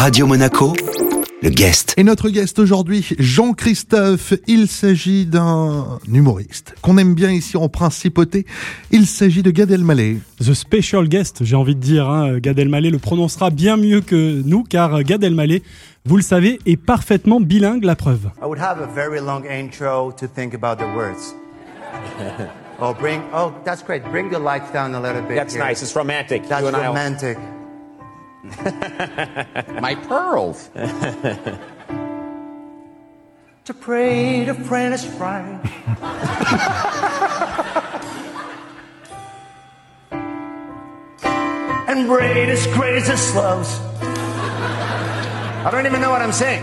Radio Monaco, le guest. Et notre guest aujourd'hui, Jean-Christophe, il s'agit d'un humoriste qu'on aime bien ici en principauté. Il s'agit de Gad Elmaleh. The special guest, j'ai envie de dire. Hein. Gad Elmaleh le prononcera bien mieux que nous, car Gad Elmaleh, vous le savez, est parfaitement bilingue, la preuve. I would have a very long intro to think about the words. oh, bring. Oh, that's great. Bring the lights down a little bit. That's here. nice. It's romantic. That's romantic. My pearls. To pray the friend is right. and braid his greatest loves. I don't even know what I'm saying.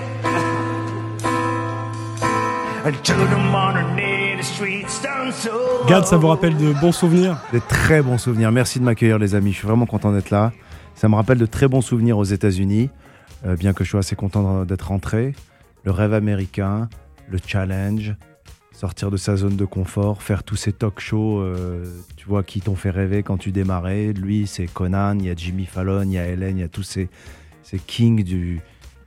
And to the modern day, the streets down so Gad, ça vous rappelle de bons souvenirs Des très bons souvenirs. Merci de m'accueillir, les amis. Je suis vraiment content d'être là. Ça me rappelle de très bons souvenirs aux États-Unis, euh, bien que je sois assez content d'être rentré. Le rêve américain, le challenge, sortir de sa zone de confort, faire tous ces talk shows, euh, tu vois, qui t'ont fait rêver quand tu démarrais. Lui, c'est Conan, il y a Jimmy Fallon, il y a Hélène, il y a tous ces, ces kings du,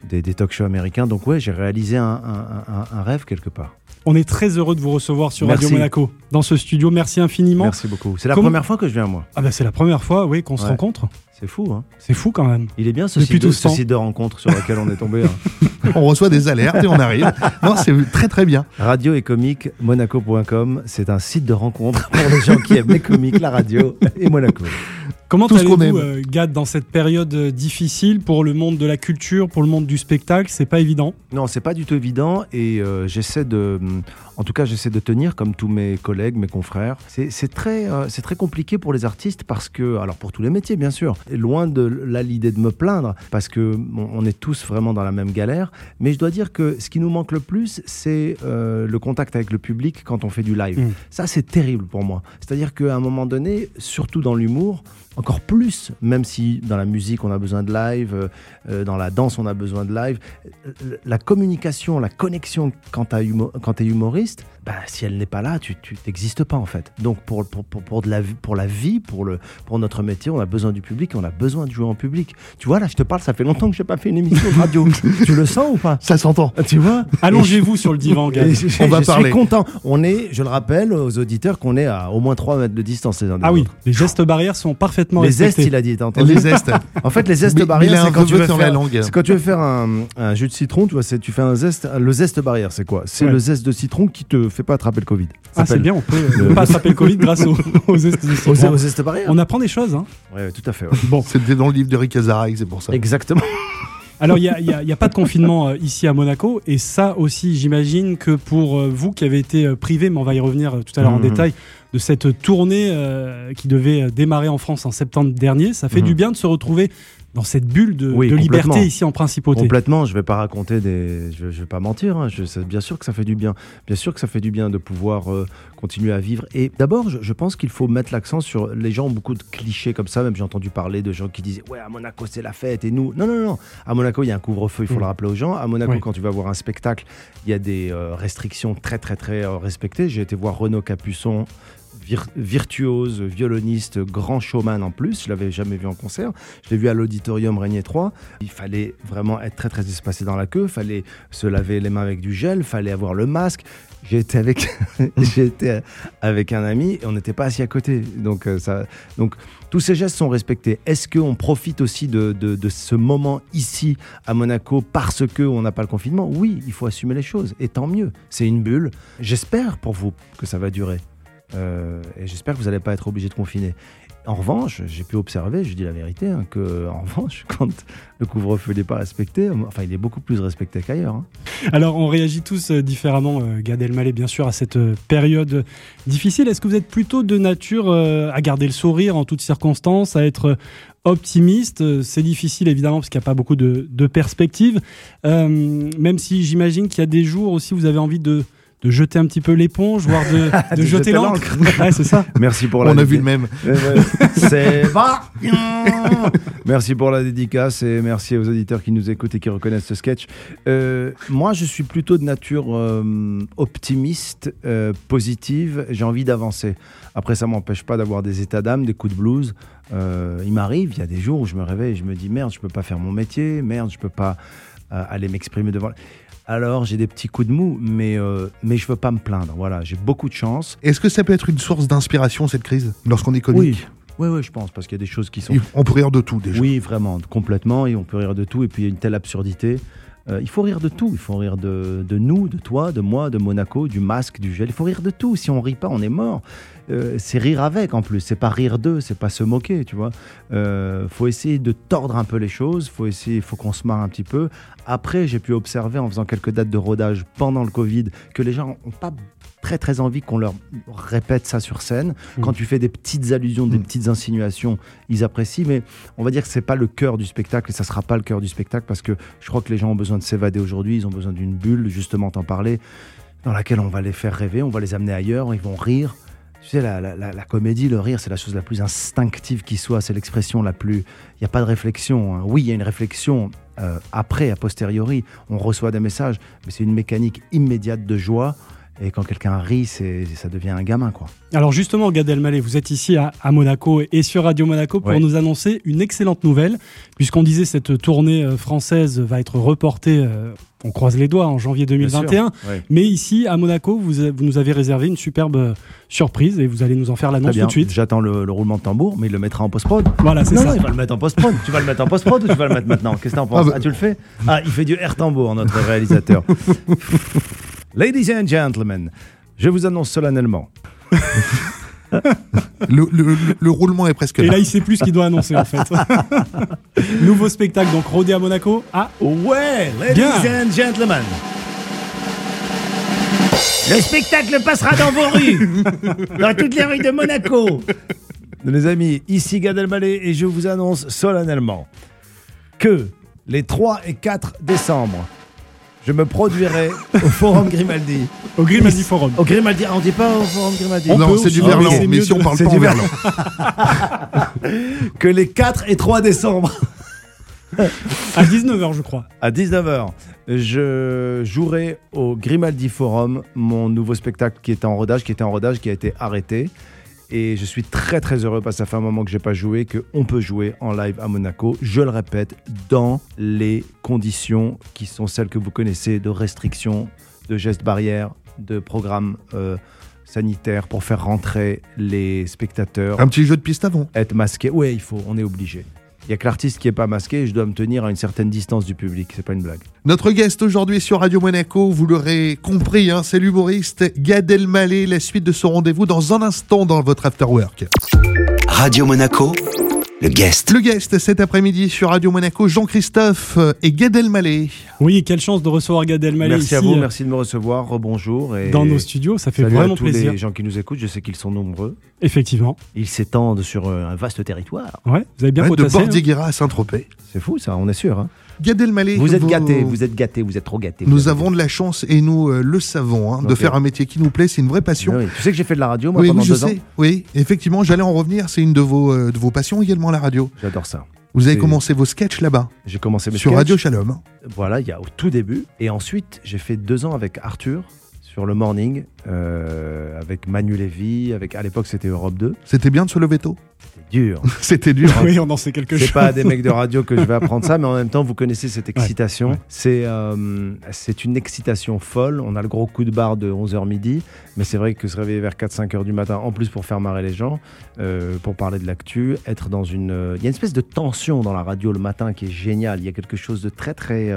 des, des talk shows américains. Donc, ouais, j'ai réalisé un, un- un- un rêve quelque part. On est très heureux de vous recevoir sur Merci. Radio Monaco, dans ce studio. Merci infiniment. Merci beaucoup. C'est la première fois que je viens, moi. Ah bah c'est la première fois, oui, qu'on se rencontre. C'est fou, hein. C'est fou quand même. Il est bien ce Depuis site, de, tout ce ce temps. site de rencontre sur lequel on est tombé. hein. On reçoit des alertes et on arrive. Non, c'est très très bien. Radio et comique, monaco.com, c'est un site de rencontre pour les gens qui aiment les comiques, la radio et Monaco. Comment Tout ce qu'on allez-vous, aime. euh, Gad, dans cette période euh, difficile pour le monde de la culture, pour le monde du spectacle? C'est pas évident. Non, c'est pas du tout évident et euh, j'essaie de, en tout cas, j'essaie de tenir comme tous mes collègues, mes confrères. C'est c'est très, euh, c'est très compliqué pour les artistes parce que, alors pour tous les métiers bien sûr, et loin de là l'idée de me plaindre parce que bon, on est tous vraiment dans la même galère. Mais je dois dire que ce qui nous manque le plus, c'est euh, le contact avec le public quand on fait du live. Mm. Ça, c'est terrible pour moi. C'est-à-dire qu'à un moment donné, surtout dans l'humour, encore plus, même si dans la musique on a besoin de live, euh, euh, dans la danse on a besoin de live, euh, la communication, la connexion quand tu es humoriste, bah, si elle n'est pas là, tu n'existes pas en fait. Donc pour, pour, pour, pour, de la, vie- pour la vie, pour, le, pour notre métier, on a besoin du public et on a besoin de jouer en public. Tu vois, là je te parle, ça fait longtemps que je n'ai pas fait une émission de radio. tu le sens ou pas? Ça s'entend. Tu vois? Allongez-vous sur le divan, je- On va je parler. suis content. On est, je le rappelle aux auditeurs, qu'on est à au moins 3 mètres de distance les uns des Ah oui, autres. les gestes barrières sont parfaitement Les zestes, il a dit, t'as entendu? Les zestes. En fait, les zestes barrières, c'est quand, tu veux la faire- langue. c'est quand tu veux faire un, un jus de citron, tu vois, c'est- tu fais un zeste. Le zeste barrière, c'est quoi? C'est Ouais. le zeste de citron qui te fait pas attraper le Covid. Ça Ah, c'est bien, on peut ne pas attraper le Covid grâce aux, aux On apprend des choses. Hein. Ouais, ouais, tout à fait. ouais. Bon, C'était dans le livre de Rick Azaray, c'est pour ça. Exactement. alors il n'y a, pas de confinement euh, ici à Monaco. Et ça aussi, j'imagine que pour euh, vous qui avez été euh, privé, mais on va y revenir euh, tout à l'heure en Mhm. détail, de cette tournée euh, qui devait euh, démarrer en France en septembre dernier, ça fait Mhm. du bien de se retrouver dans cette bulle de, Oui, de liberté ici en principauté. Complètement, je vais pas raconter des. Je, je vais pas mentir, hein, je- bien sûr que ça fait du bien. Bien sûr que ça fait du bien de pouvoir euh, continuer à vivre. Et d'abord, je, je pense qu'il faut mettre l'accent sur. Les gens ont beaucoup de clichés comme ça, même j'ai entendu parler de gens qui disaient Ouais, à Monaco, c'est la fête et nous. Non, non, non. À Monaco, il y a un couvre-feu, il faut Mm. le rappeler aux gens. À Monaco, Oui. quand tu vas voir un spectacle, il y a des euh, restrictions très, très, très euh, respectées. J'ai été voir Renaud Capuçon. Vir- virtuose, violoniste, grand showman en plus. Je l'avais jamais vu en concert. Je l'ai vu à l'auditorium Régnier 3. Il fallait vraiment être très très espacé dans la queue. Fallait se laver les mains avec du gel. Fallait avoir le masque. Été avec, été avec un ami et on n'était pas assis à côté. Donc euh, ça, donc tous ces gestes sont respectés. Est-ce qu'on profite aussi de, de, de ce moment ici à Monaco parce que on n'a pas le confinement? Oui, il faut assumer les choses et tant mieux. C'est une bulle. J'espère pour vous que ça va durer. Euh, et j'espère que vous n'allez pas être obligé de confiner. En revanche, j'ai pu observer, je dis la vérité, hein, que en revanche, quand le couvre-feu n'est pas respecté, enfin, il est beaucoup plus respecté qu'ailleurs. hein. Alors, on réagit tous euh, différemment, euh, Gad Elmaleh, bien sûr, à cette euh, période difficile. Est-ce que vous êtes plutôt de nature euh, à garder le sourire en toutes circonstances, à être euh, optimiste? Euh, C'est difficile, évidemment, parce qu'il n'y a pas beaucoup de, perspectives. Euh, même si j'imagine qu'il y a des jours aussi où vous avez envie de de jeter un petit peu l'éponge, voire de, de De jeter jeter l'encre. Ouais, c'est ça. Merci pour la On a vu le même. C'est Merci pour la dédicace et merci aux auditeurs qui nous écoutent et qui reconnaissent ce sketch. Euh, moi, je suis plutôt de nature euh, optimiste, euh, positive. J'ai envie d'avancer. Après, ça m'empêche pas d'avoir des états d'âme, des coups de blues. Euh, il m'arrive, il y a des jours où je me réveille et je me dis merde, je peux pas faire mon métier, merde, je peux pas euh, aller m'exprimer devant. Alors, j'ai des petits coups de mou, mais, euh, mais je veux pas me plaindre. Voilà, j'ai beaucoup de chance. Est-ce que ça peut être une source d'inspiration, cette crise, lorsqu'on est comique? Oui, oui, je pense, parce qu'il y a des choses qui sont On peut rire de tout déjà. Oui, vraiment, complètement. Et on peut rire de tout. Et puis, il y a une telle absurdité. Euh, il faut rire de tout. Il faut rire de, de nous, de toi, de moi, de Monaco, du masque, du gel. Il faut rire de tout. Si on rit pas, on est mort. Euh, c'est rire avec en plus. C'est pas rire d'eux. C'est pas se moquer, tu vois. Euh, faut essayer de tordre un peu les choses. Faut essayer. Faut qu'on se marre un petit peu. Après, j'ai pu observer en faisant quelques dates de rodage pendant le Covid que les gens ont pas très très envie qu'on leur répète ça sur scène. Quand tu fais des petites allusions, des Mm. petites insinuations, ils apprécient, mais on va dire que c'est pas le cœur du spectacle et ça sera pas le cœur du spectacle parce que je crois que les gens ont besoin de s'évader aujourd'hui, ils ont besoin d'une bulle, justement t'en parler, dans laquelle on va les faire rêver, on va les amener ailleurs, ils vont rire. Tu sais, la, la- la- la comédie, le rire, c'est la chose la plus instinctive qui soit, c'est l'expression la plus... Il n'y a pas de réflexion. hein. Oui, il y a une réflexion euh, après, a posteriori, on reçoit des messages, mais c'est une mécanique immédiate de joie. Et quand quelqu'un rit, c'est, ça devient un gamin, quoi. Alors justement, Gad Elmaleh, vous êtes ici à, à Monaco et sur Radio Monaco pour Ouais. nous annoncer une excellente nouvelle, puisqu'on disait cette tournée euh, française va être reportée, euh, on croise les doigts, en janvier 2021. Ouais. Mais ici, à Monaco, vous, nous avez réservé une superbe euh, surprise et vous allez nous en faire l'annonce tout de suite. J'attends le, le roulement de tambour, mais il le mettra en post-prod. Voilà, c'est Non, ça. non, il va le mettre en post-prod. tu vas le mettre en post-prod ou tu vas le mettre maintenant? Qu'est-ce que t'en penses? Ah ah, bah- tu le fais? Ah, il fait du air tambour, notre réalisateur. Ladies and gentlemen, je vous annonce solennellement. Le, le- le- le roulement est presque Et là. là, il sait plus ce qu'il doit annoncer en fait. Nouveau spectacle, donc rodé à Monaco. Ah, Ouais, ladies Bien. and gentlemen. Le spectacle passera dans vos rues, dans toutes les rues de Monaco. Les amis, ici Gad Elmaleh et je vous annonce solennellement que les 3 et 4 décembre, je me produirai au Forum Grimaldi. au Grimaldi Forum. Au Grimaldi, ah, on dit pas au Forum Grimaldi. On non, c'est du verlan, mais c'est mais si on parle pas du en verlan. Que les 4 et 3 décembre. À 19h, je crois. À 19h, je jouerai au Grimaldi Forum, mon nouveau spectacle qui était en rodage, qui était en rodage, qui a été arrêté. Et je suis très très heureux parce que ça fait un moment que j'ai pas joué, qu'on peut jouer en live à Monaco. Je le répète, dans les conditions qui sont celles que vous connaissez de restrictions, de gestes barrières, de programmes euh, sanitaires pour faire rentrer les spectateurs Un petit jeu de piste avant. être masqué. Ouais, il faut, on est obligé. Il y a que l'artiste qui est pas masqué et je dois me tenir à une certaine distance du public. C'est pas une blague. Notre guest aujourd'hui sur Radio Monaco, vous l'aurez compris, hein, c'est l'humoriste Gad Elmaleh. La suite de son rendez-vous dans un instant dans votre After Work. Radio Monaco, le guest. Le guest cet après-midi sur Radio Monaco, Jean-Christophe euh, et Gad Elmaleh. Oui, quelle chance de recevoir Gad Elmaleh merci ici à vous, euh, merci de me recevoir. Rebonjour. Et dans nos studios. Ça fait salut vraiment à tous plaisir. les gens qui nous écoutent. Je sais qu'ils sont nombreux. Effectivement. Ils s'étendent sur euh, un vaste territoire. Ouais, vous avez bien Ouais, de hein. Bordighera à Saint-Tropez. C'est fou ça, on est sûr. hein. Gad Elmaleh. Vous êtes gâtés, vous êtes gâtés, vous êtes trop gâtés. Nous avons de la chance et nous euh, le savons hein, de faire un métier qui nous plaît, c'est une vraie passion. Oui, Tu sais que j'ai fait de la radio moi Oui, pendant je deux ans. sais. Oui, effectivement, j'allais en revenir. C'est une de vos, euh, de vos passions également, la radio. J'adore ça. Vous avez commencé vos sketchs là-bas, J'ai commencé mes sur sketchs. Radio Shalom. Voilà, il y a au tout début. Et ensuite, j'ai fait deux ans avec Arthur sur le morning, euh, avec Manu Lévy, avec à l'époque c'était Europe 2. C'était bien de se lever tôt. C'était dur. C'était dur. hein. Oui, on en sait quelque chose. C'est pas à des mecs de radio que je vais apprendre ça, mais en même temps, vous connaissez cette excitation. ouais. C'est euh, c'est une excitation folle. On a le gros coup de barre de 11h midi, mais c'est vrai que se réveiller vers 4-5 heures du matin, en plus pour faire marrer les gens, euh, pour parler de l'actu, être dans une. euh, Il y a une espèce de tension dans la radio le matin qui est génial. Il y a quelque chose de très très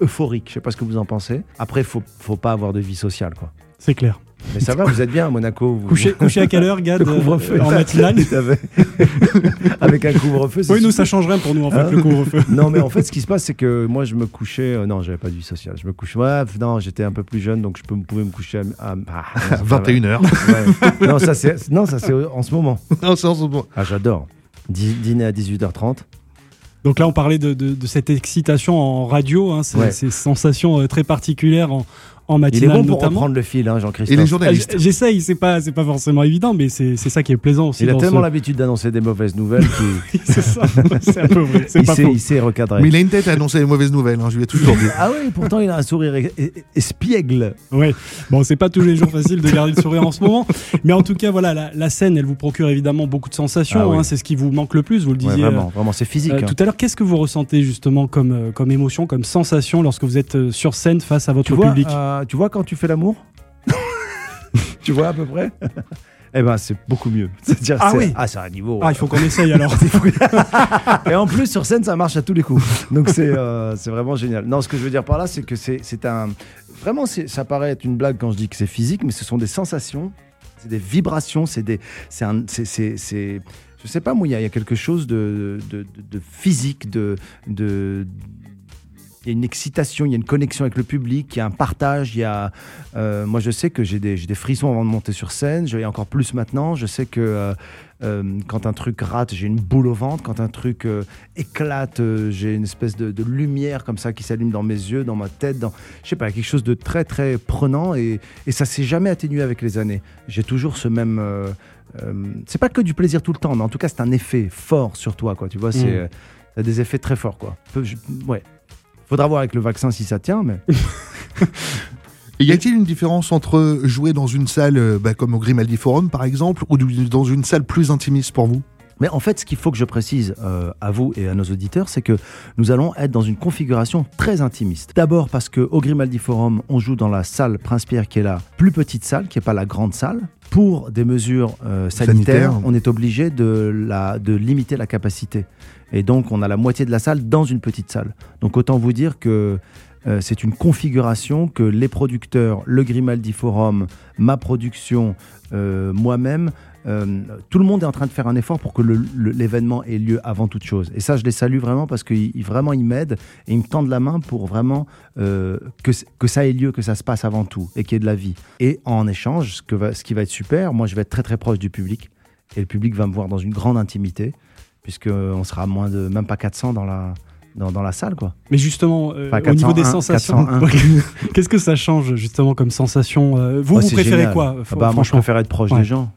euphorique. Je sais pas ce que vous en pensez. Après, faut faut pas avoir de vie sociale, quoi. C'est clair. Mais ça va, vous êtes bien à Monaco. Vous... Coucher, coucher à quelle heure, Gad couvre-feu. euh, En matinale. Avec un couvre-feu. Oui, nous, ça change rien pour nous, en fait, Hein le couvre-feu. Non, mais en fait, ce qui se passe, c'est que moi, je me couchais. euh, non, j'avais pas de vie sociale. Je me couchais. Ouais, non, j'étais un peu plus jeune, donc je peux, pouvais me coucher à. à- ah, non, 21h. ouais. Non, ça, c'est en ce moment. Non, c'est en ce moment. Ah, j'adore. Dî- Dîner à 18h30. Donc là, on parlait de, de- de cette excitation en radio, hein, ces, Ouais. ces sensations euh, très particulières en, en Il est bon pour notamment. reprendre le fil, hein, Et les Jean-Christophe. journalistes. Ah, J'essaye, c'est pas, c'est pas forcément évident, mais c'est c'est ça qui est plaisant aussi. Il a tellement ce- l'habitude d'annoncer des mauvaises nouvelles qu'il c'est ça, c'est un peu vrai, il pas il sait recadrer. Mais il a une tête à annoncer les mauvaises nouvelles, hein, je lui ai toujours dit. Ah oui, pourtant il a un sourire e- e- espiègle. Ouais. Bon, c'est pas tous les jours facile de garder le sourire en ce moment, mais en tout cas, voilà, la, la scène, elle vous procure évidemment beaucoup de sensations. Ah oui. hein, c'est ce qui vous manque le plus. Vous le Ouais, disiez vraiment, vraiment, c'est physique. euh, hein. tout à l'heure. Qu'est-ce que vous ressentez justement comme euh, comme émotion, comme sensation lorsque vous êtes euh, sur scène face à votre Tu vois, public? Tu vois quand tu fais l'amour Tu vois à peu près Eh ben, c'est beaucoup mieux. C'est-à-dire, Ah c'est- oui. Ah, c'est un niveau. Ah, il faut qu'on essaye alors. Et en plus, sur scène, ça marche à tous les coups. Donc, c'est euh, c'est vraiment génial. Non, ce que je veux dire par là, c'est que c'est c'est un. Vraiment, c'est- ça paraît être une blague quand je dis que c'est physique, mais ce sont des sensations, c'est des vibrations, c'est des. C'est un. c'est- Je sais pas, moi, il y, y a quelque chose de, de, de- de physique, de. de il y a une excitation, il y a une connexion avec le public, il y a un partage, il y a... euh, moi, je sais que j'ai des, frissons avant de monter sur scène, j'ai encore plus maintenant. Je sais que euh, euh, quand un truc rate, j'ai une boule au ventre. Quand un truc éclate, j'ai une espèce de, de lumière comme ça qui s'allume dans mes yeux, dans ma tête. Dans... Je sais pas, quelque chose de très, très prenant et, et ça s'est jamais atténué avec les années. J'ai toujours ce même... c'est pas que du plaisir tout le temps, mais en tout cas, c'est un effet fort sur toi, quoi. Tu vois, c'est... Mm. euh, a des effets très forts, quoi. Peu- je- ouais. Faudra voir avec le vaccin si ça tient, mais... Et y a-t-il une différence entre jouer dans une salle euh, bah, comme au Grimaldi Forum par exemple, ou dans une salle plus intimiste pour vous? Mais en fait, ce qu'il faut que je précise euh, à vous et à nos auditeurs, c'est que nous allons être dans une configuration très intimiste. D'abord parce que au Grimaldi Forum, on joue dans la salle Prince-Pierre, qui est la plus petite salle, qui n'est pas la grande salle. Pour des mesures euh, sanitaires, Sanitaire. on est obligé de, la, de limiter la capacité. Et donc, on a la moitié de la salle dans une petite salle. Donc, autant vous dire que euh, c'est une configuration que les producteurs, le Grimaldi Forum, ma production, euh, moi-même, euh, tout le monde est en train de faire un effort pour que l'événement ait lieu avant toute chose. Et ça, je les salue vraiment parce qu'ils ils- vraiment ils m'aident et ils me tendent la main pour vraiment euh, que, ça ait lieu, que ça se passe avant tout et qu'il y ait de la vie. Et en échange, ce, que va- ce qui va être super, moi je vais être très très proche du public et le public va me voir dans une grande intimité puisqu'on sera à moins de même pas 400 dans la, dans, dans la salle. quoi. Mais justement, euh, Enfin, au niveau des 401, sensations, 401. qu'est-ce que ça change justement comme sensation euh, Vous, Oh, vous préférez génial. quoi Ah bah, Moi je préfère être proche Ouais. des gens.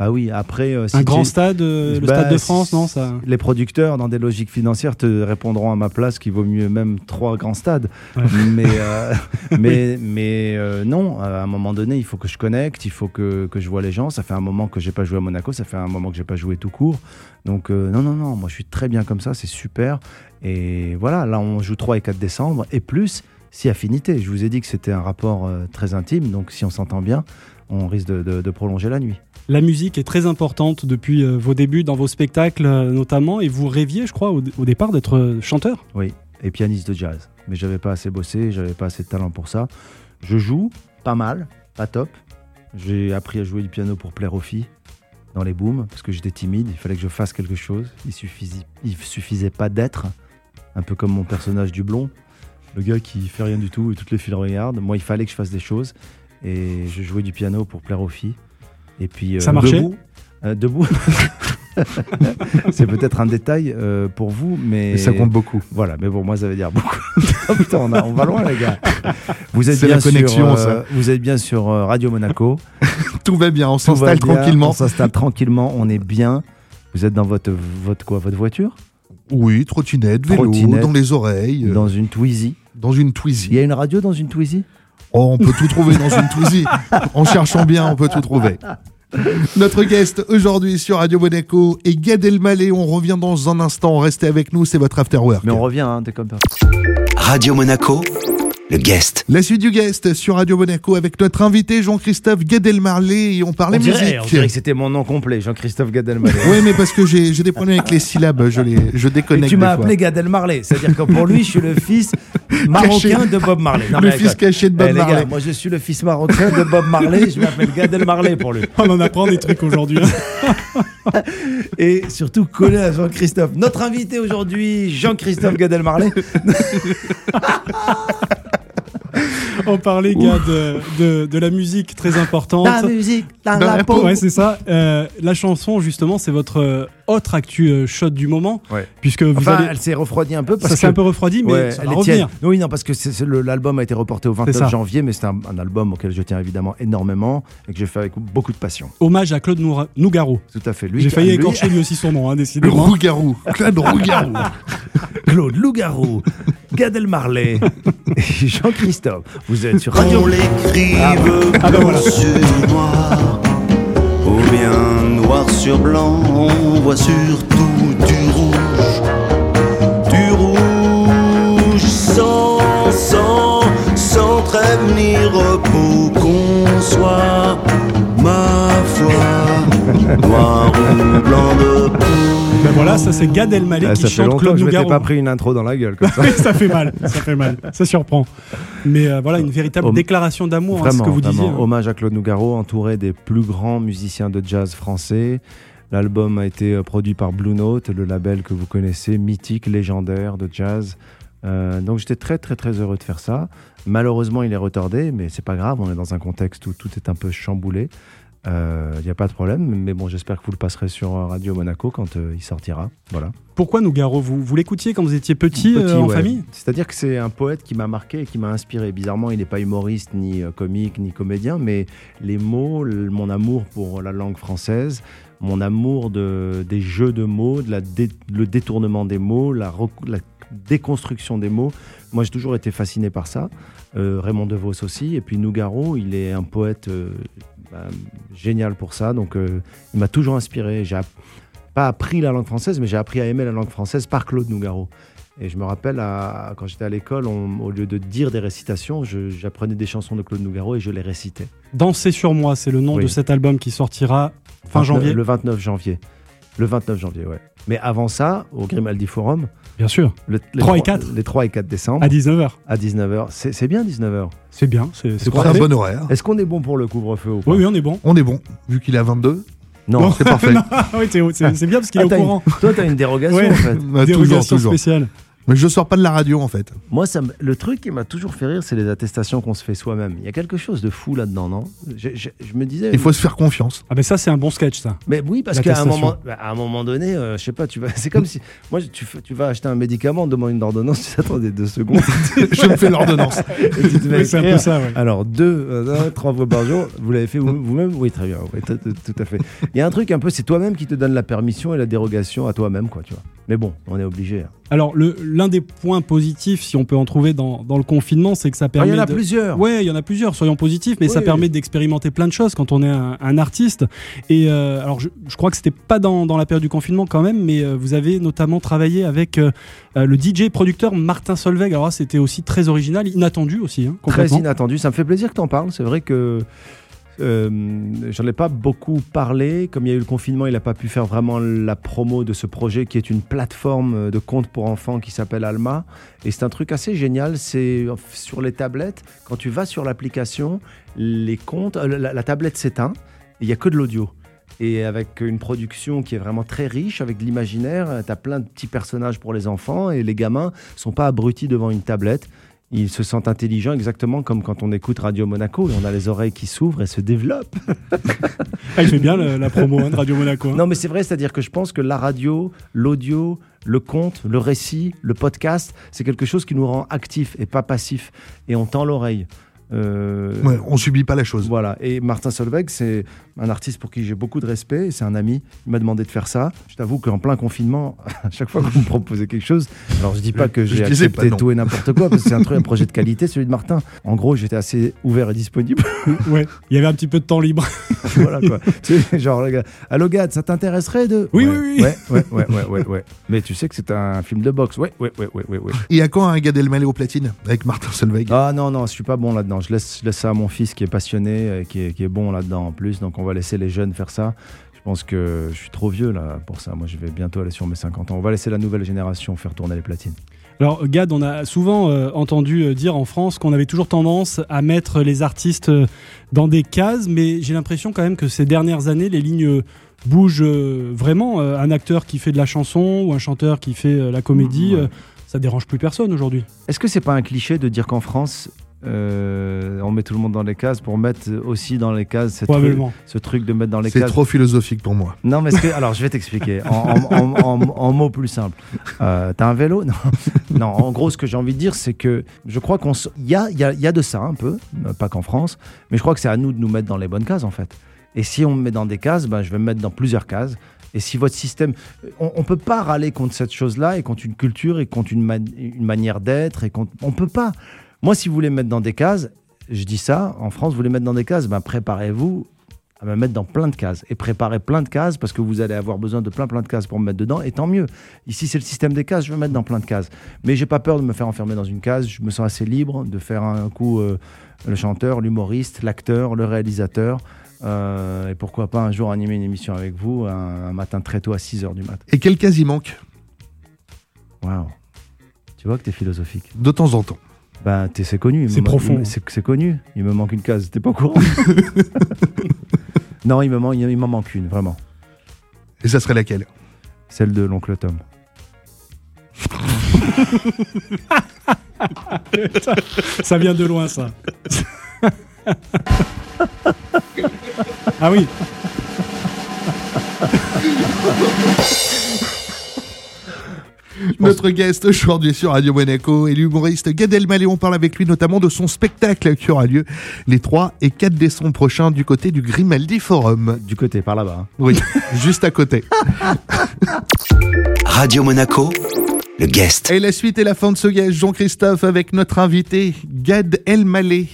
Bah oui, après... euh, si Un grand stade, euh, le Bah, stade de France, non ça Les producteurs, dans des logiques financières, te répondront à ma place qu'il vaut mieux même trois grands stades. Ouais. Mais, euh, mais, mais euh, non, à un moment donné, il faut que je connecte, il faut que, que je vois les gens. Ça fait un moment que j'ai pas joué à Monaco, ça fait un moment que j'ai pas joué tout court. Donc non, non, non, moi je suis très bien comme ça, c'est super. Et voilà, là on joue 3 et 4 décembre, et plus si affinité. Je vous ai dit que c'était un rapport très intime, donc si on s'entend bien, on risque de- de- de prolonger la nuit. La musique est très importante depuis euh, vos débuts dans vos spectacles euh, notamment, et vous rêviez, je crois, au, départ d'être euh, chanteur. Oui, et pianiste de jazz. Mais j'avais pas assez bossé, j'avais pas assez de talent pour ça. Je joue pas mal, pas top. J'ai appris à jouer du piano pour plaire aux filles dans les booms parce que j'étais timide. Il fallait que je fasse quelque chose. Il suffisait, suffisait pas d'être, un peu comme mon personnage du blond, le gars qui fait rien du tout et toutes les filles le regardent. Moi, il fallait que je fasse des choses et je jouais du piano pour plaire aux filles. Et puis euh, Ça marchait debout, euh, debout. C'est peut-être un détail euh, pour vous, mais Et ça compte beaucoup. voilà, mais pour moi, ça veut dire beaucoup. Oh, putain, on, a- on va loin, les gars. Vous êtes bien la connexion, sur, euh, ça. Vous êtes bien sur euh, Radio Monaco. Tout va bien, on s'installe tranquillement. On s'installe tranquillement. On est bien. Vous êtes dans votre votre quoi, votre voiture, Oui, trottinette, vélo, Trottinette. dans les oreilles, dans une Twizy. dans une Il y Twizy. a une radio dans une Twizy? Oh, on peut tout trouver dans une Twizy. En cherchant bien, on peut tout trouver. Notre guest aujourd'hui sur Radio Monaco est Gad Elmaleh. On revient dans un instant. Restez avec nous, c'est votre after work. Mais on revient, hein, t'es comme ça. Radio Monaco, le guest. La suite du guest sur Radio Monaco avec notre invité Jean-Christophe Gad Elmaleh et on parlait On dirait, on musique. dirait que c'était mon nom complet, Jean-Christophe Gad Elmaleh. Oui, mais parce que j'ai des problèmes avec les syllabes, je, les, je Et déconnecte. tu m'as appelé Gad Elmaleh, c'est-à-dire que pour lui, je suis le fils marocain de Bob Marley. Non, Le fils caché de Bob Eh, les gars, Marley. moi je suis le fils marocain de Bob Marley, je m'appelle Gad Elmaleh pour lui. On en apprend des trucs aujourd'hui. hein. et surtout collé à Jean-Christophe. Notre invité aujourd'hui, Jean-Christophe Gad Elmaleh. On parlait, Gad, de, de, de la musique très importante. La musique, dans Dans la la peau. Ouais, c'est ça. Euh, la chanson, justement, c'est votre euh, autre actu euh, shot du moment. Ouais. Puisque vous Enfin, allez. elle s'est refroidie un peu parce Ça que s'est un peu refroidi, mais Ouais, ça elle va est revenir. tiède. Oui, non, parce que c'est- c'est le- l'album a été reporté au 29 ça. janvier, mais c'est un, un album auquel je tiens évidemment énormément et que j'ai fait avec beaucoup de passion. Hommage à Claude Noura- Nougaro. Tout à fait. Lui, J'ai failli lui- écorcher lui aussi son nom, hein, Le décidément. Rougarou. Claude Rougarou. Claude Lougarou, Gad Elmarley et Jean-Christophe. Vous êtes sur Radio. l'écrive Ah ben voilà. sur noir ou bien noir sur blanc, on voit surtout du rouge, du rouge sans sang, sans trêve ni repos qu'on soit, ma foi, noir ou blanc de. Ben voilà, ça c'est Gad Elmaleh Ah, qui ça fait chante Claude que je m'étais Nougaro. pas pris une intro dans la gueule comme ça. Ça fait mal, ça fait mal, ça surprend. Mais euh, voilà, une véritable déclaration d'amour, hein, ce Vraiment, que vous disiez. hein. Hommage à Claude Nougaro, entouré des plus grands musiciens de jazz français. L'album a été euh, produit par Blue Note, le label que vous connaissez, mythique, légendaire de jazz. Euh, donc j'étais très très très heureux de faire ça. Malheureusement, il est retardé, mais c'est pas grave. On est dans un contexte où tout est un peu chamboulé. Il n'y a pas de problème, mais bon, j'espère que vous le passerez sur euh, Radio Monaco quand euh, il sortira. Voilà. Pourquoi Nougaro vous, vous l'écoutiez quand vous étiez petit, Petit, euh, en ouais. famille? C'est-à-dire que c'est un poète qui m'a marqué et qui m'a inspiré. Bizarrement, il n'est pas humoriste, ni euh, comique, ni comédien, mais les mots, mon amour pour la langue française, mon amour de, des jeux de mots, de la dé- le détournement des mots, la, déconstruction des mots. Moi, j'ai toujours été fasciné par ça. Euh, Raymond DeVos aussi. Et puis Nougaro, il est un poète euh, bah, génial pour ça. Donc, euh, il m'a toujours inspiré. J'ai pas appris la langue française, mais j'ai appris à aimer la langue française par Claude Nougaro. Et je me rappelle, à- quand j'étais à l'école, au lieu de dire des récitations, j'apprenais des chansons de Claude Nougaro et je les récitais. Danser sur moi, c'est le nom Oui. de cet album qui sortira fin 29 janvier. Le 29 janvier. Le 29 janvier, ouais. Mais avant ça, au Grimaldi Forum, Bien sûr, le, les 3 et trois- 4. les 3 et 4 décembre, à 19h. à 19h. C'est c'est bien 19h. C'est bien, c'est c'est C'est un bon horaire? Est-ce qu'on est bon pour le couvre-feu ou pas? Oui, oui, on est bon. On est bon. Vu qu'il est à 22, Non. c'est parfait. Oui, c'est bien parce qu'il est Ah, au t'as une- courant. Toi, t'as une dérogation Ouais. en fait. Bah, toujours, Dérogation toujours. spéciale. Mais je sors pas de la radio en fait. Moi, ça le truc qui m'a toujours fait rire, c'est les attestations qu'on se fait soi-même. Il y a quelque chose de fou là-dedans, non? Je, je- je me disais. Il faut se faire confiance. Ah ben ça, c'est un bon sketch, ça. Mais oui, parce qu'à un L'attestation. moment, à un moment donné, euh, je sais pas, tu vas, c'est comme si, moi, tu, vas acheter un médicament, on te demande une ordonnance, tu t'attends des deux secondes. je me fais l'ordonnance. c'est un peu ça, ouais. Alors, deux, euh, un, trois fois par jour, vous l'avez fait vous- vous-même? Oui, très bien, oui, tout à fait. Il y a un truc un peu, c'est toi-même qui te donne la permission et la dérogation à toi-même, quoi, tu vois. Mais bon, on est obligé. hein. Alors, l'un des points positifs, si on peut en trouver dans, dans le confinement, c'est que ça Ah, permet. il y en a de- plusieurs. Ouais, il y en a plusieurs, soyons positifs, mais ça permet d'expérimenter plein de choses quand on est un, un artiste. Et euh, alors, je, je crois que c'était pas dans, dans la période du confinement quand même, mais euh, vous avez notamment travaillé avec euh, euh, le DJ producteur Martin Solveig. Alors, c'était aussi très original, inattendu aussi, hein, Très inattendu. Ça me fait plaisir que tu en parles. C'est vrai que j'en ai pas beaucoup parlé. Comme il y a eu le confinement, il n'a pas pu faire vraiment la promo de ce projet qui est une plateforme de compte pour enfants qui s'appelle Alma. Et c'est un truc assez génial. C'est sur les tablettes, quand tu vas sur l'application, les comptes, euh, la, tablette s'éteint il n'y a que de l'audio. Et avec une production qui est vraiment très riche, avec de l'imaginaire, tu as plein de petits personnages pour les enfants et les gamins sont pas abrutis devant une tablette. Ils se sentent intelligents exactement comme quand on écoute Radio Monaco et on a les oreilles qui s'ouvrent et se développent. Ah, il fait bien le- la promo hein, de Radio Monaco. hein. Non mais c'est vrai, c'est-à-dire que je pense que la radio, l'audio, le conte, le récit, le podcast, c'est quelque chose qui nous rend actifs et pas passifs. Et on tend l'oreille. Euh, Ouais, on subit pas la chose. Voilà. Et Martin Solveig, c'est un artiste pour qui j'ai beaucoup de respect. et C'est un ami. Il m'a demandé de faire ça. Je t'avoue qu'en plein confinement, à chaque fois que vous me proposez quelque chose, alors je dis pas que j'ai accepté pas tout et n'importe quoi, parce que c'est un truc, un projet de qualité, celui de Martin. En gros, j'étais assez ouvert et disponible. Ouais, il y avait un petit peu de temps libre. voilà quoi. Tu sais, genre, le gars, allô Gad, ça t'intéresserait de Oui, ouais, oui, oui. Ouais, ouais, ouais, ouais, ouais, ouais. Mais tu sais que c'est un film de boxe. Ouais, ouais, ouais, ouais, ouais. y a quand un Gad Elmaleh au platine avec Martin Solveig? Ah non, non, je suis pas bon là-dedans. Je laisse, je laisse ça à mon fils qui est passionné et qui est, qui est bon là-dedans en plus. Donc on va laisser les jeunes faire ça. Je pense que je suis trop vieux là pour ça. Moi, je vais bientôt aller sur mes 50 ans. On va laisser la nouvelle génération faire tourner les platines. Alors, Gad, on a souvent euh, entendu euh, dire en France qu'on avait toujours tendance à mettre les artistes euh, dans des cases, mais j'ai l'impression quand même que ces dernières années, les lignes bougent euh, vraiment. Euh, un acteur qui fait de la chanson ou un chanteur qui fait la comédie, Ouais. euh, ça dérange plus personne aujourd'hui. Est-ce que c'est pas un cliché de dire qu'en France, euh, on met tout le monde dans les cases pour mettre aussi dans les cases cette truc- ce truc de mettre dans les C'est cases. trop philosophique pour moi. Non, mais que- alors je vais t'expliquer en, en- en- en- en mots plus simples. Euh, T'as un vélo? Non. non, en gros, ce que j'ai envie de dire, c'est que je crois qu'on il y a, il y, a, il y a de ça un peu, euh, pas qu'en France, mais je crois que c'est à nous de nous mettre dans les bonnes cases en fait. Et si on me met dans des cases, ben, je vais me mettre dans plusieurs cases. Et si votre système, on, on peut pas râler contre cette chose-là et contre une culture et contre une, man- une manière d'être et contre, on peut pas. Moi, si vous voulez me mettre dans des cases, je dis ça, en France, vous voulez mettre dans des cases, ben préparez-vous à me mettre dans plein de cases et préparer plein de cases parce que vous allez avoir besoin de plein plein de cases pour me mettre dedans et tant mieux. Ici c'est le système des cases, je vais me mettre dans plein de cases. Mais j'ai pas peur de me faire enfermer dans une case, je me sens assez libre de faire un coup euh, le chanteur, l'humoriste, l'acteur, le réalisateur. euh, et pourquoi pas un jour animer une émission avec vous un, un matin très tôt à 6h du matin. Et quelle case il manque Waouh. Tu vois que t'es philosophique. De temps en temps. Bah, t'es- c'est connu. il C'est me- profond. c'est connu. Il me manque une case. T'es pas au courant Non, il me manque, il m'en manque une, vraiment. Et ça serait laquelle? Celle de l'oncle Tom. Ça vient de loin, ça. ah oui. Notre guest aujourd'hui sur Radio Monaco est l'humoriste Gad Elmaleh. On parle avec lui notamment de son spectacle qui aura lieu les 3 et 4 décembre prochains du côté du Grimaldi Forum. Du côté, par là-bas. hein. Oui, juste à côté. Radio Monaco, le guest. Et la suite et la fin de ce guest, Jean-Christophe, avec notre invité Gad Elmaleh.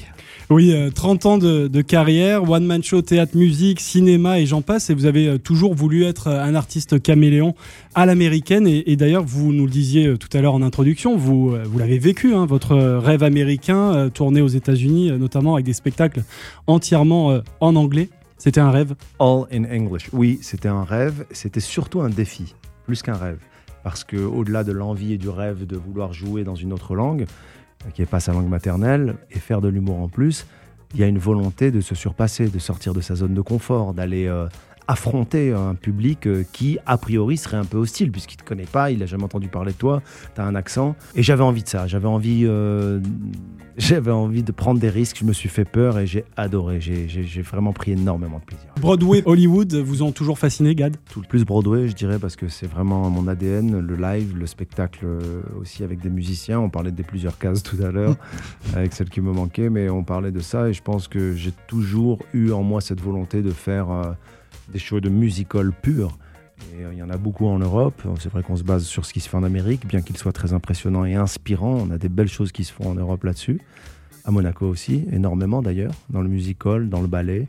Oui, euh, 30 ans de, carrière, one-man show, théâtre, musique, cinéma et j'en passe. Et vous avez euh, toujours voulu être euh, un artiste caméléon à l'américaine. Et, d'ailleurs, vous nous le disiez euh, tout à l'heure en introduction, vous, vous l'avez vécu, hein, votre rêve américain, tourné aux États-Unis, notamment avec des spectacles entièrement en anglais. C'était un rêve? All in English. Oui, c'était un rêve. C'était surtout un défi, plus qu'un rêve. Parce que au-delà de l'envie et du rêve de vouloir jouer dans une autre langue, qui n'est pas sa langue maternelle, et faire de l'humour en plus, il y a une volonté de se surpasser, de sortir de sa zone de confort, d'aller euh, affronter un public euh, qui, a priori, serait un peu hostile, puisqu'il ne te connaît pas, il n'a jamais entendu parler de toi, tu as un accent. Et j'avais envie de ça, j'avais envie, euh, j'avais envie de prendre des risques, je me suis fait peur et j'ai adoré, j'ai vraiment pris énormément de plaisir. Broadway, Hollywood vous ont toujours fasciné, Gad? Tout le plus Broadway, je dirais, parce que c'est vraiment mon ADN, le live, le spectacle euh, aussi avec des musiciens. On parlait des plusieurs cases tout à l'heure, avec celle qui me manquait, mais on parlait de ça et je pense que j'ai toujours eu en moi cette volonté de faire euh, des shows de musical pur. Et euh, il y en a beaucoup en Europe. C'est vrai qu'on se base sur ce qui se fait en Amérique, bien qu'il soit très impressionnant et inspirant. On a des belles choses qui se font en Europe là-dessus. À Monaco aussi, énormément d'ailleurs, dans le musical, dans le ballet.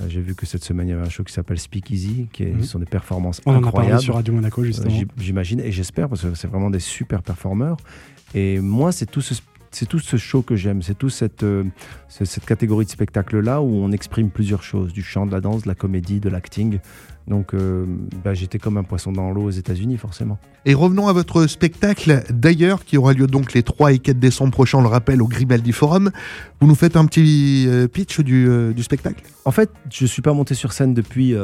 Euh, J'ai vu que cette semaine, il y avait un show qui s'appelle Speakeasy, qui est- Mhm. sont des performances On en a incroyables. parlé sur Radio Monaco, Euh, justement. j'im- J'imagine et j'espère parce que c'est vraiment des super performeurs. Et moi, c'est tout ce, c'est tout ce show que j'aime. C'est tout cette, euh, ce- cette catégorie de spectacle là où on exprime plusieurs choses du chant, de la danse, de la comédie, de l'acting. Donc, euh, bah, j'étais comme un poisson dans l'eau aux États-Unis, forcément. Et revenons à votre spectacle d'ailleurs, qui aura lieu donc les 3 et 4 décembre prochains, on le rappelle, au Grimaldi Forum. Vous nous faites un petit euh, pitch du, euh, du spectacle? En fait, je suis pas monté sur scène depuis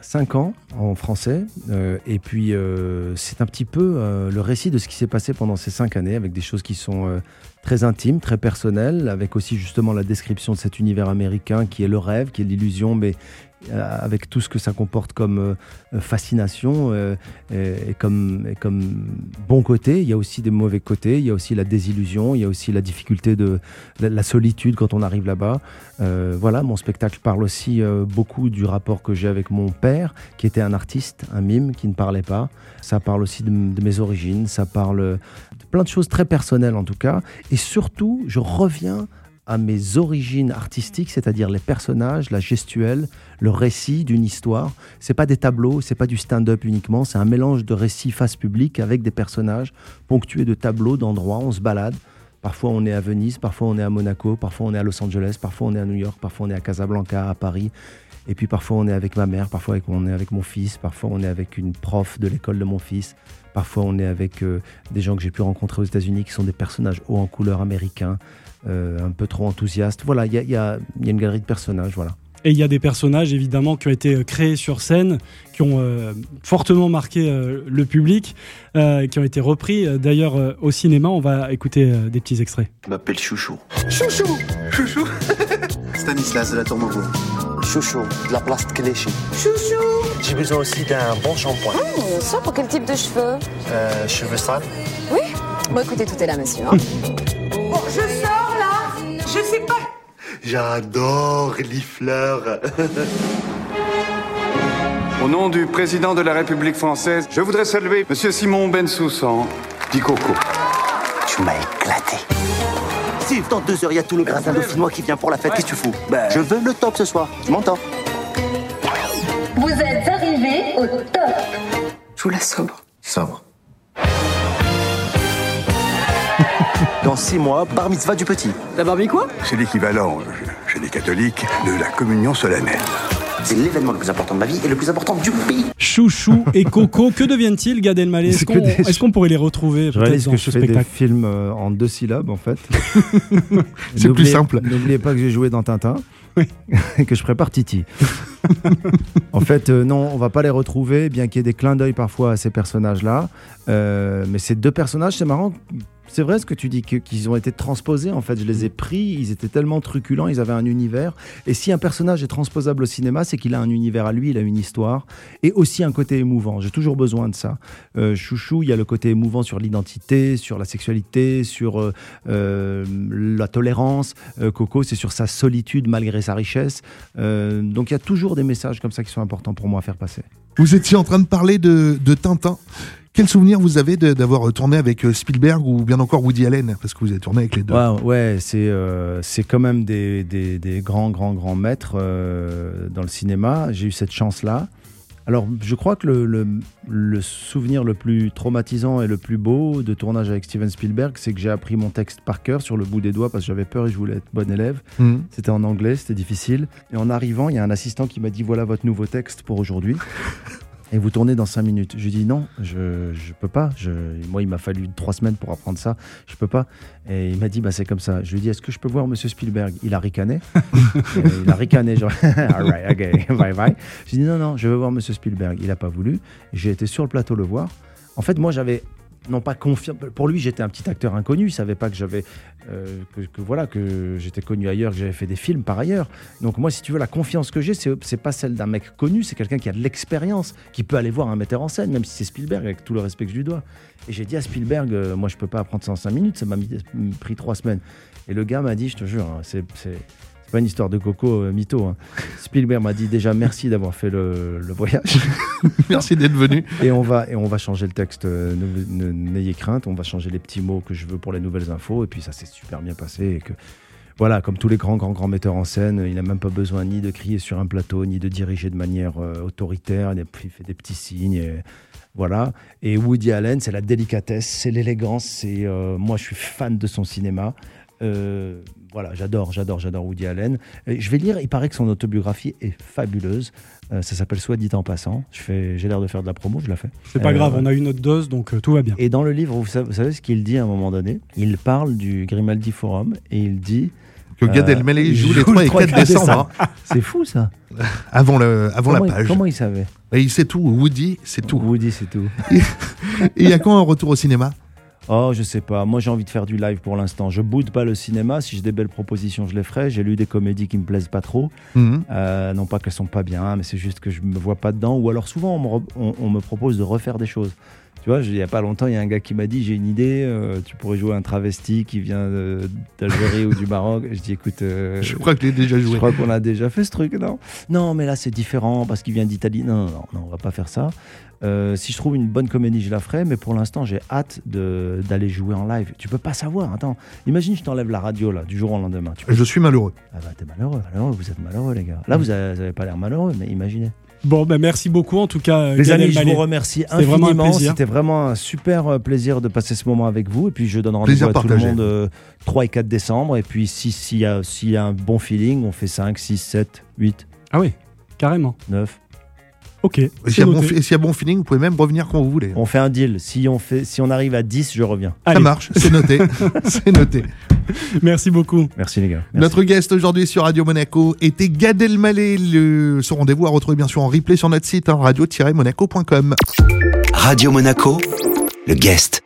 5 ans en français. et puis, c'est un petit peu le récit de ce qui s'est passé pendant ces 5 années, avec des choses qui sont très intimes, très personnelles, avec aussi justement la description de cet univers américain qui est le rêve, qui est l'illusion, mais avec tout ce que ça comporte comme euh, euh, fascination euh, et, comme, bon côté. Il y a aussi des mauvais côtés, il y a aussi la désillusion, il y a aussi la difficulté de la, solitude quand on arrive là-bas. Euh, voilà, mon spectacle parle aussi euh, beaucoup du rapport que j'ai avec mon père, qui était un artiste, un mime, qui ne parlait pas. Ça parle aussi de, de mes origines, ça parle de plein de choses très personnelles en tout cas. Et surtout, je reviens à mes origines artistiques, c'est-à-dire les personnages, la gestuelle, le récit d'une histoire. C'est pas des tableaux, c'est pas du stand-up uniquement, c'est un mélange de récits face public avec des personnages ponctués de tableaux, d'endroits. On se balade. Parfois on est à Venise, parfois on est à Monaco, parfois on est à Los Angeles, parfois on est à New York, parfois on est à Casablanca, à Paris. Et puis parfois on est avec ma mère, parfois on est avec mon fils, parfois on est avec une prof de l'école de mon fils, parfois on est avec euh, des gens que j'ai pu rencontrer aux États-Unis qui sont des personnages hauts en couleur américains, euh, un peu trop enthousiastes. Voilà, il y a, il y a- il y a une galerie de personnages, voilà. Et il y a des personnages évidemment qui ont été euh, créés sur scène, qui ont euh, fortement marqué euh, le public, euh, qui ont été repris d'ailleurs euh, au cinéma. On va écouter euh, des petits extraits. Je m'appelle Chouchou. Chouchou Chouchou Stanislas de la Tour. Chouchou, de la place de Cléchy. Chouchou J'ai besoin aussi d'un bon shampoing. Mmh, Ça pour quel type de cheveux Euh, cheveux sales Oui Bon écoutez, tout est là, monsieur. hein. Bon, je sors là Je sais pas. J'adore les fleurs. Au nom du président de la République française, je voudrais saluer Monsieur Simon Bensoussan, dit Coco. Tu m'as éclaté. Si, dans deux heures, il y a tout le gratin dauphinois qui vient pour la fête. Qu'est-ce que tu fous Je veux le top ce soir. Tu m'entends au top. Je vous la sobre. Sobre. Dans six mois, bar mitzvah du petit. La barbie quoi? C'est l'équivalent, euh, chez les catholiques, de la communion solennelle. C'est l'événement le plus important de ma vie et le plus important du pays. Chouchou et Coco, que deviennent-ils, Gad Elmaleh? Est-ce qu'on des- est-ce qu'on pourrait les retrouver Je réalise que je fais des films euh, en deux syllabes en fait. C'est plus simple. N'oubliez pas que j'ai joué dans Tintin Oui. et que je prépare Titi. en fait, euh, non, on va pas les retrouver, bien qu'il y ait des clins d'œil parfois à ces personnages-là. Euh, mais ces deux personnages, c'est marrant. C'est vrai ce que tu dis, qu'ils ont été transposés. En fait, je les ai pris. Ils étaient tellement truculents, ils avaient un univers. Et si un personnage est transposable au cinéma, c'est qu'il a un univers à lui, il a une histoire et aussi un côté émouvant. J'ai toujours besoin de ça. Euh, Chouchou, il y a le côté émouvant sur l'identité, sur la sexualité, sur euh, euh, la tolérance. Coco, c'est sur sa solitude malgré sa richesse. Donc il y a toujours des messages comme ça qui sont importants pour moi à faire passer. Vous étiez en train de parler de, de Tintin. Quel souvenir vous avez d'avoir tourné avec euh, Spielberg ou bien encore Woody Allen? Parce que vous avez tourné avec les deux. Ouais, ouais, c'est euh, c'est quand même des, des- des grands, grands, grands maîtres euh, dans le cinéma. J'ai eu cette chance-là. Alors, je crois que le, le- le souvenir le plus traumatisant et le plus beau de tournage avec Steven Spielberg, c'est que j'ai appris mon texte par cœur sur le bout des doigts parce que j'avais peur et je voulais être bon élève. Mhm. C'était en anglais, c'était difficile. Et en arrivant, il y a un assistant qui m'a dit voilà votre nouveau texte pour aujourd'hui. Et vous tournez dans cinq minutes. Je lui dis non, je je peux pas. Je, moi, il m'a fallu trois semaines pour apprendre ça. Je peux pas. Et il m'a dit bah c'est comme ça. Je lui ai dit est-ce que je peux voir Monsieur Spielberg? Il a ricané. Et il a ricané genre all right, ok, bye bye. Je lui ai dit non non, je veux voir Monsieur Spielberg. Il a pas voulu. J'ai été sur le plateau le voir. En fait, moi j'avais non pas confiance. Pour lui, j'étais un petit acteur inconnu. Il savait pas que j'avais euh, que, voilà que j'étais connu ailleurs, que j'avais fait des films par ailleurs. Donc moi, si tu veux, la confiance que j'ai, c'est c'est pas celle d'un mec connu, c'est quelqu'un qui a de l'expérience, qui peut aller voir un metteur en scène, même si c'est Spielberg, avec tout le respect que je lui dois. Et j'ai dit à Spielberg, euh, moi, je peux pas apprendre ça en cinq minutes, ça m'a pris trois semaines. Et le gars m'a dit, je te jure, hein, c'est pas une histoire de coco euh, mytho. hein. Spielberg m'a dit déjà merci d'avoir fait le, le voyage. Merci d'être venu. Et on va, et on va changer le texte, euh, ne- ne- n'ayez crainte, on va changer les petits mots que je veux pour les nouvelles infos, et puis ça s'est super bien passé. Et que, voilà, comme tous les grands, grands, grands metteurs en scène, il n'a même pas besoin ni de crier sur un plateau, ni de diriger de manière euh, autoritaire, il il fait des petits signes. Et, voilà. Et Woody Allen, c'est la délicatesse, c'est l'élégance, c'est euh, moi je suis fan de son cinéma. Euh, voilà, j'adore, j'adore, j'adore Woody Allen. Et je vais lire, il paraît que son autobiographie est fabuleuse. Euh, ça s'appelle Soit dit en passant. Je fais, j'ai l'air de faire de la promo, je la fais. C'est pas Euh, grave, on a eu notre dose, donc euh, tout va bien. Et dans le livre, vous savez, vous savez ce qu'il dit à un moment donné? Il parle du Grimaldi Forum et il dit Que Gad Euh, Elmaleh joue joue les 3 et le 3 et 4 4 décembre. hein, C'est fou ça avant le, avant comment, la il- page. comment il savait? Et il sait tout. Woody, c'est tout. Woody, c'est tout. Et il y a quand un retour au cinéma? Oh, je sais pas. Moi, j'ai envie de faire du live pour l'instant. Je boude pas le cinéma. Si j'ai des belles propositions, je les ferai. J'ai lu des comédies qui me plaisent pas trop. Mhm. Euh, non pas qu'elles sont pas bien, mais c'est juste que je me vois pas dedans. Ou alors souvent, on me, re- on- on me propose de refaire des choses. Tu vois, je- il y a pas longtemps, il y a un gars qui m'a dit j'ai une idée. euh, tu pourrais jouer un travesti qui vient euh, d'Algérie ou du Maroc. Je dis écoute. euh, Je crois que je déjà Je joué. crois qu'on a déjà fait ce truc, non? Non, mais là c'est différent parce qu'il vient d'Italie. Non, non, non, on va pas faire ça. Euh, si je trouve une bonne comédie, je la ferai, mais pour l'instant j'ai hâte d'aller jouer en live. Tu peux pas savoir. Attends, imagine je t'enlève la radio là du jour au lendemain. Tu peux- Je suis malheureux. Ah bah t'es malheureux, malheureux, vous êtes malheureux les gars. Là vous avez, vous avez pas l'air malheureux, mais imaginez. Bon, ben merci beaucoup en tout cas. Les Gad amis, je vous remercie C'était vraiment un infiniment. C'était vraiment un super euh, plaisir de passer ce moment avec vous. Et puis je donne rendez-vous à tout le partagé. monde euh, 3 et 4 décembre. Et puis si- s'il y, a- s'il y a un bon feeling, on fait 5, 6, 7, 8, Ah oui, carrément. 9. Ok. Et S'il y, a bon y a feeling, vous pouvez même revenir quand vous voulez. On fait un deal. Si on, fait, si on arrive à 10, je reviens. Ça marche, c'est noté. c'est noté. Merci beaucoup. Merci les gars. Merci. Notre guest aujourd'hui sur Radio Monaco était Gad Elmaleh. Le... Ce rendez-vous à retrouver bien sûr en replay sur notre site hein, radio-monaco.com. Radio Monaco, le guest.